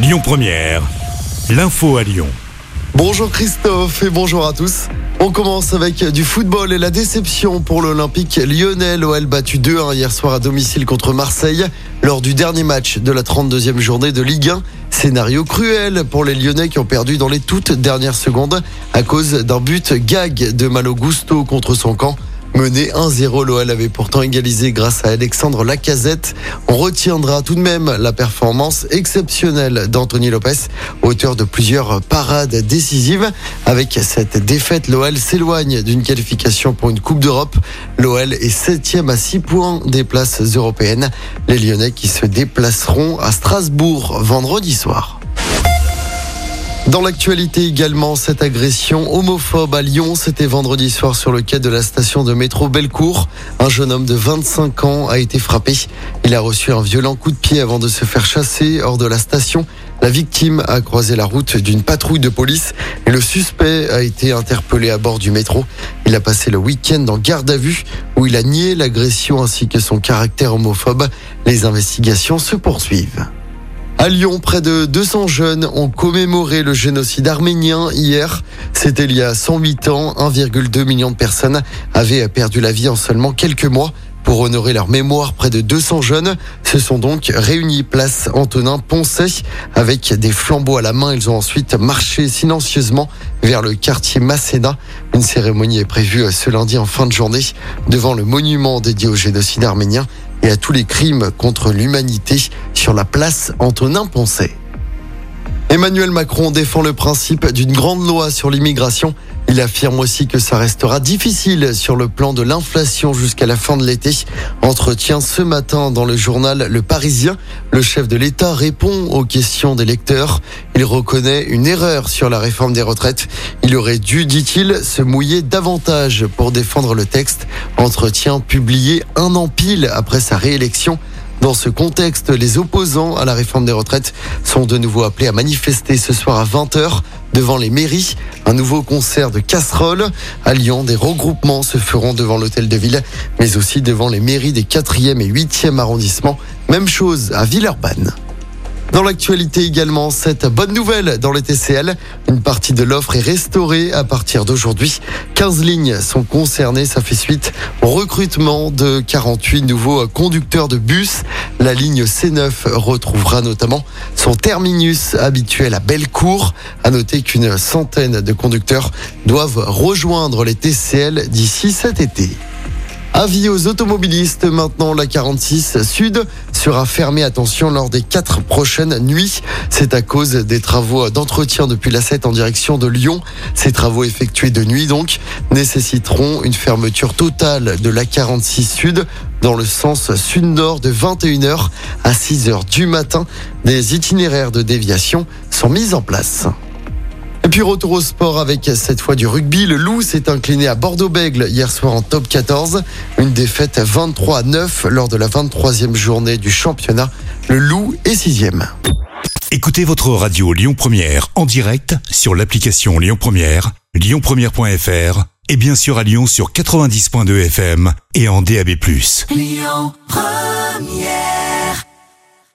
Lyon Première, l'info à Lyon. Bonjour Christophe et bonjour à tous. On commence avec du football et la déception pour l'Olympique lyonnais. L'OL battu 2-1 hier soir à domicile contre Marseille lors du dernier match de la 32e journée de Ligue 1. Scénario cruel pour les Lyonnais qui ont perdu dans les toutes dernières secondes à cause d'un but gag de Malo Gusto contre son camp. Mené 1-0, l'OL avait pourtant égalisé grâce à Alexandre Lacazette. On retiendra tout de même la performance exceptionnelle d'Anthony Lopez, auteur de plusieurs parades décisives. Avec cette défaite, l'OL s'éloigne d'une qualification pour une Coupe d'Europe. L'OL est septième à 6 points des places européennes. Les Lyonnais qui se déplaceront à Strasbourg vendredi soir. Dans l'actualité également, cette agression homophobe à Lyon, c'était vendredi soir sur le quai de la station de métro Bellecour. Un jeune homme de 25 ans a été frappé. Il a reçu un violent coup de pied avant de se faire chasser hors de la station. La victime a croisé la route d'une patrouille de police et le suspect a été interpellé à bord du métro. Il a passé le week-end en garde à vue où il a nié l'agression ainsi que son caractère homophobe. Les investigations se poursuivent. À Lyon, près de 200 jeunes ont commémoré le génocide arménien hier. C'était il y a 108 ans. 1,2 million de personnes avaient perdu la vie en seulement quelques mois. Pour honorer leur mémoire, près de 200 jeunes se sont donc réunis place Antonin Poncet avec des flambeaux à la main. Ils ont ensuite marché silencieusement vers le quartier Masséna. Une cérémonie est prévue ce lundi en fin de journée devant le monument dédié au génocide arménien et à tous les crimes contre l'humanité sur la place Antonin Poncet. Emmanuel Macron défend le principe d'une grande loi sur l'immigration. Il affirme aussi que ça restera difficile sur le plan de l'inflation jusqu'à la fin de l'été. Entretien ce matin dans le journal Le Parisien. Le chef de l'État répond aux questions des lecteurs. Il reconnaît une erreur sur la réforme des retraites. Il aurait dû, dit-il, se mouiller davantage pour défendre le texte. Entretien publié un an pile après sa réélection. Dans ce contexte, les opposants à la réforme des retraites sont de nouveau appelés à manifester ce soir à 20h devant les mairies. Un nouveau concert de casseroles. À Lyon, des regroupements se feront devant l'hôtel de ville, mais aussi devant les mairies des 4e et 8e arrondissements. Même chose à Villeurbanne. Dans l'actualité également, cette bonne nouvelle dans les TCL. Une partie de l'offre est restaurée à partir d'aujourd'hui. 15 lignes sont concernées. Ça fait suite au recrutement de 48 nouveaux conducteurs de bus. La ligne C9 retrouvera notamment son terminus habituel à Bellecour. À noter qu'une centaine de conducteurs doivent rejoindre les TCL d'ici cet été. Avis aux automobilistes, maintenant la 46 Sud sera fermée, attention, lors des quatre prochaines nuits. C'est à cause des travaux d'entretien depuis la 7 en direction de Lyon. Ces travaux effectués de nuit donc nécessiteront une fermeture totale de la 46 Sud dans le sens sud-nord de 21h à 6h du matin. Des itinéraires de déviation sont mis en place. Et puis retour au sport avec cette fois du rugby. Le Loup s'est incliné à Bordeaux-Bègle hier soir en top 14. Une défaite 23 à 9 lors de la 23e journée du championnat. Le Loup est sixième. Écoutez votre radio Lyon Première en direct sur l'application Lyon Première, lyonpremière.fr et bien sûr à Lyon sur 90.2 FM et en DAB+. Lyon Première